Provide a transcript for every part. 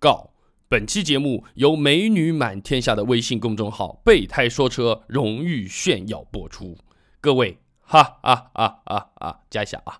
告：本期节目由美女满天下的微信公众号“备胎说车”荣誉炫耀播出。各位，哈哈哈哈哈，加一下啊！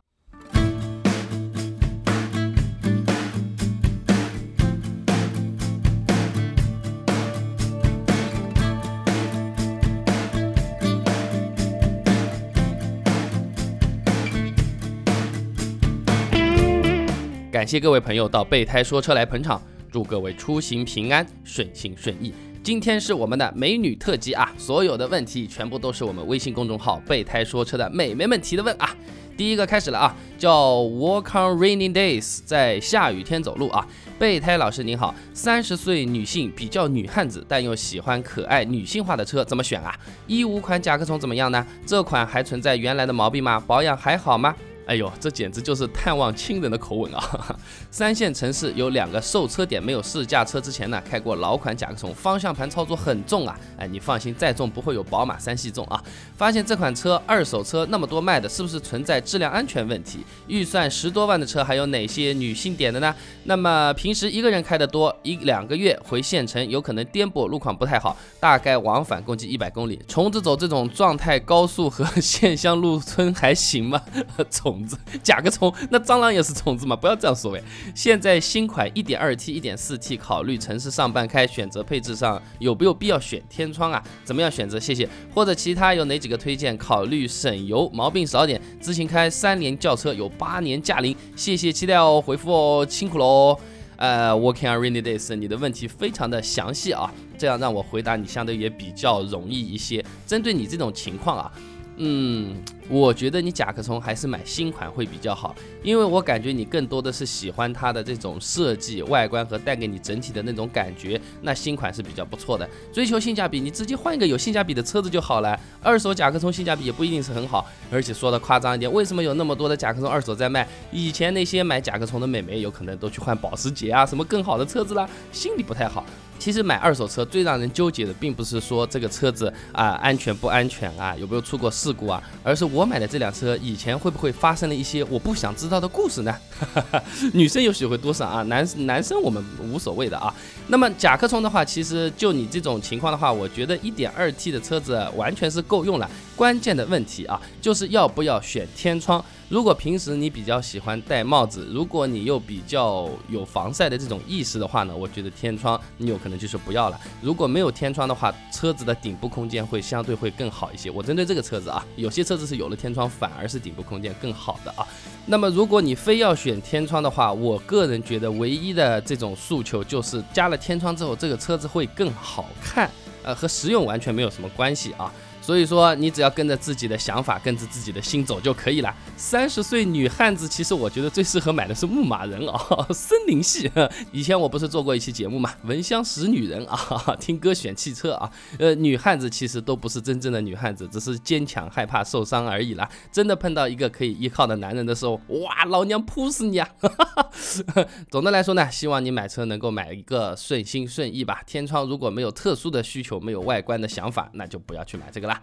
感谢各位朋友到备胎说车来捧场，祝各位出行平安、顺心顺意。今天是我们的美女特辑啊，所有的问题全部都是我们微信公众号“备胎说车”的美眉们提的问啊。第一个开始了啊，叫 Walk on rainy days，在下雨天走路啊。备胎老师您好，三十岁女性比较女汉子，但又喜欢可爱女性化的车，怎么选啊？一五款甲壳虫怎么样呢？这款还存在原来的毛病吗？保养还好吗？哎呦，这简直就是探望亲人的口吻啊！三线城市有两个售车点没有试驾车之前呢，开过老款甲壳虫，方向盘操作很重啊！哎，你放心，再重不会有宝马三系重啊！发现这款车二手车那么多卖的，是不是存在质量安全问题？预算十多万的车还有哪些女性点的呢？那么平时一个人开的多，一两个月回县城有可能颠簸，路况不太好，大概往返共计一百公里，虫子走这种状态，高速和 县乡路村还行吗？虫。虫子，甲壳虫，那蟑螂也是虫子吗？不要这样说喂。现在新款 1.2T、1.4T，考虑城市上班开，选择配置上有没有必要选天窗啊？怎么样选择？谢谢。或者其他有哪几个推荐？考虑省油，毛病少点，自行开三年轿车有八年驾龄。谢谢，期待哦，回复哦，辛苦喽。呃，Working on rainy days，你的问题非常的详细啊，这样让我回答你相对也比较容易一些。针对你这种情况啊。嗯，我觉得你甲壳虫还是买新款会比较好，因为我感觉你更多的是喜欢它的这种设计、外观和带给你整体的那种感觉。那新款是比较不错的。追求性价比，你直接换一个有性价比的车子就好了。二手甲壳虫性价比也不一定是很好，而且说的夸张一点，为什么有那么多的甲壳虫二手在卖？以前那些买甲壳虫的美眉有可能都去换保时捷啊，什么更好的车子啦，心里不太好。其实买二手车最让人纠结的，并不是说这个车子啊安全不安全啊，有没有出过事故啊，而是我我买的这辆车以前会不会发生了一些我不想知道的故事呢？女生也许会多少啊，男男生我们无所谓的啊。那么甲壳虫的话，其实就你这种情况的话，我觉得一点二 T 的车子完全是够用了。关键的问题啊，就是要不要选天窗。如果平时你比较喜欢戴帽子，如果你又比较有防晒的这种意识的话呢，我觉得天窗你有可能就是不要了。如果没有天窗的话，车子的顶部空间会相对会更好一些。我针对这个车子啊，有些车子是有了天窗反而是顶部空间更好的啊。那么如果你非要选天窗的话，我个人觉得唯一的这种诉求就是加了天窗之后，这个车子会更好看，呃，和实用完全没有什么关系啊。所以说，你只要跟着自己的想法，跟着自己的心走就可以了。三十岁女汉子，其实我觉得最适合买的是牧马人啊，森林系。以前我不是做过一期节目嘛，闻香识女人啊，听歌选汽车啊。呃，女汉子其实都不是真正的女汉子，只是坚强，害怕受伤而已啦。真的碰到一个可以依靠的男人的时候，哇，老娘扑死你啊！总的来说呢，希望你买车能够买一个顺心顺意吧。天窗如果没有特殊的需求，没有外观的想法，那就不要去买这个啦。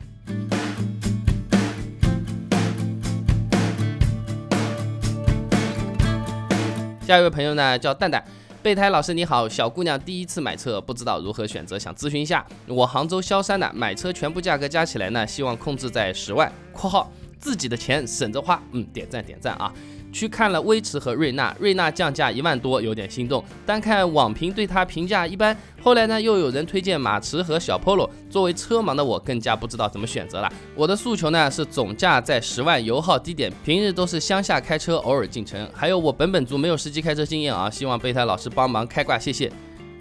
下一位朋友呢，叫蛋蛋，备胎老师你好，小姑娘第一次买车，不知道如何选择，想咨询一下。我杭州萧山的，买车全部价格加起来呢，希望控制在十万（括号自己的钱省着花）。嗯，点赞点赞啊。去看了威驰和瑞纳，瑞纳降价一万多，有点心动。单看网评对它评价一般，后来呢又有人推荐马驰和小 Polo，作为车盲的我更加不知道怎么选择了。我的诉求呢是总价在十万，油耗低点，平日都是乡下开车，偶尔进城。还有我本本族没有实际开车经验啊，希望备胎老师帮忙开挂，谢谢。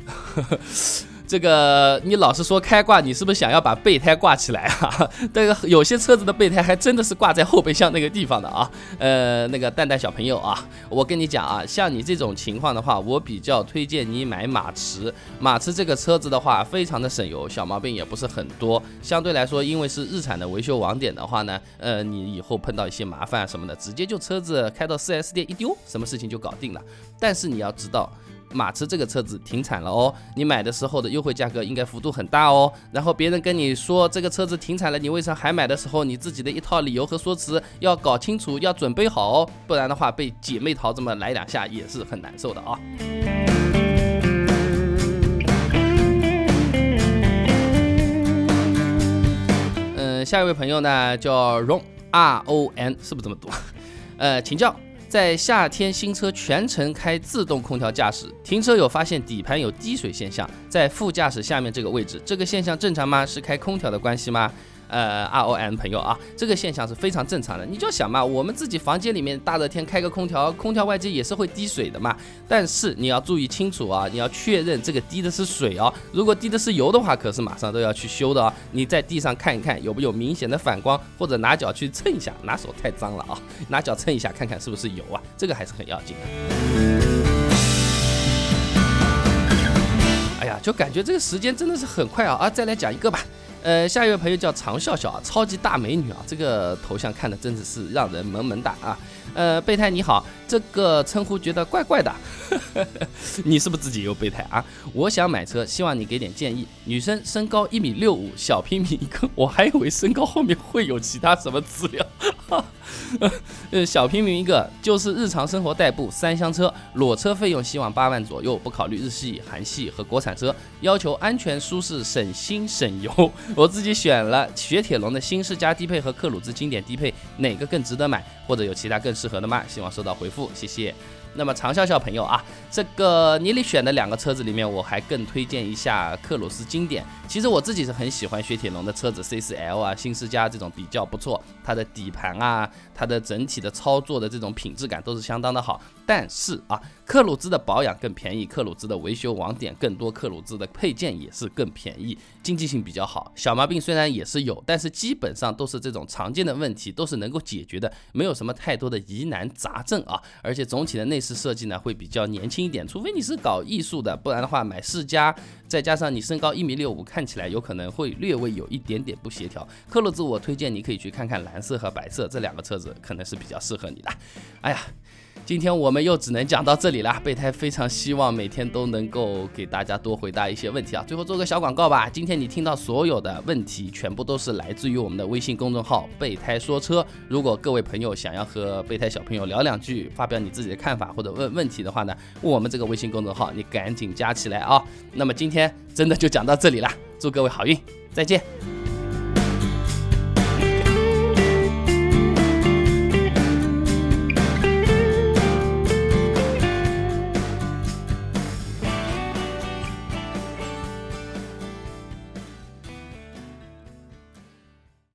这个你老是说开挂，你是不是想要把备胎挂起来啊？这个有些车子的备胎还真的是挂在后备箱那个地方的啊。呃，那个蛋蛋小朋友啊，我跟你讲啊，像你这种情况的话，我比较推荐你买马驰。马驰这个车子的话，非常的省油，小毛病也不是很多。相对来说，因为是日产的维修网点的话呢，呃，你以后碰到一些麻烦什么的，直接就车子开到 4S 店一丢，什么事情就搞定了。但是你要知道。马驰这个车子停产了哦，你买的时候的优惠价格应该幅度很大哦。然后别人跟你说这个车子停产了，你为啥还买的时候，你自己的一套理由和说辞要搞清楚，要准备好哦，不然的话被姐妹淘这么来两下也是很难受的啊。嗯，下一位朋友呢叫 Ron R O N，是不是这么读？呃，请教在夏天新车全程开自动空调驾驶，停车有发现底盘有滴水现象，在副驾驶下面这个位置，这个现象正常吗？是开空调的关系吗？呃，R O N 朋友啊，这个现象是非常正常的。你就想嘛，我们自己房间里面大热天开个空调，空调外机也是会滴水的嘛。但是你要注意清楚啊，你要确认这个滴的是水哦。如果滴的是油的话，可是马上都要去修的哦。你在地上看一看有没有明显的反光，或者拿脚去蹭一下，拿手太脏了啊，拿脚蹭一下看看是不是油啊，这个还是很要紧的。哎呀，就感觉这个时间真的是很快啊啊！再来讲一个吧。呃，下一位朋友叫常笑笑啊，超级大美女啊，这个头像看的真的是让人萌萌哒啊。呃，备胎你好，这个称呼觉得怪怪的，你是不是自己有备胎啊？我想买车，希望你给点建议。女生身高一米六五，小平米一个，我还以为身高后面会有其他什么资料。呃，小平民一个就是日常生活代步三厢车，裸车费用希望八万左右，不考虑日系、韩系和国产车，要求安全、舒适、省心、省油。我自己选了雪铁龙的新世嘉低配和克鲁兹经典低配，哪个更值得买？或者有其他更适合的吗？希望收到回复，谢谢。那么常笑笑朋友啊，这个你里选的两个车子里面，我还更推荐一下克鲁斯经典。其实我自己是很喜欢雪铁龙的车子，C 四 L 啊、新世嘉这种比较不错，它的底盘啊，它的整体的操作的这种品质感都是相当的好。但是啊，克鲁兹的保养更便宜，克鲁兹的维修网点更多，克鲁兹的配件也是更便宜，经济性比较好。小毛病虽然也是有，但是基本上都是这种常见的问题，都是能够解决的，没有什么太多的疑难杂症啊。而且总体的内饰设计呢会比较年轻一点，除非你是搞艺术的，不然的话买世嘉，再加上你身高一米六五，看起来有可能会略微有一点点不协调。克鲁兹我推荐你可以去看看蓝色和白色这两个车子，可能是比较适合你的。哎呀。今天我们又只能讲到这里了。备胎非常希望每天都能够给大家多回答一些问题啊。最后做个小广告吧。今天你听到所有的问题，全部都是来自于我们的微信公众号“备胎说车”。如果各位朋友想要和备胎小朋友聊两句，发表你自己的看法或者问问题的话呢，我们这个微信公众号你赶紧加起来啊。那么今天真的就讲到这里了，祝各位好运，再见。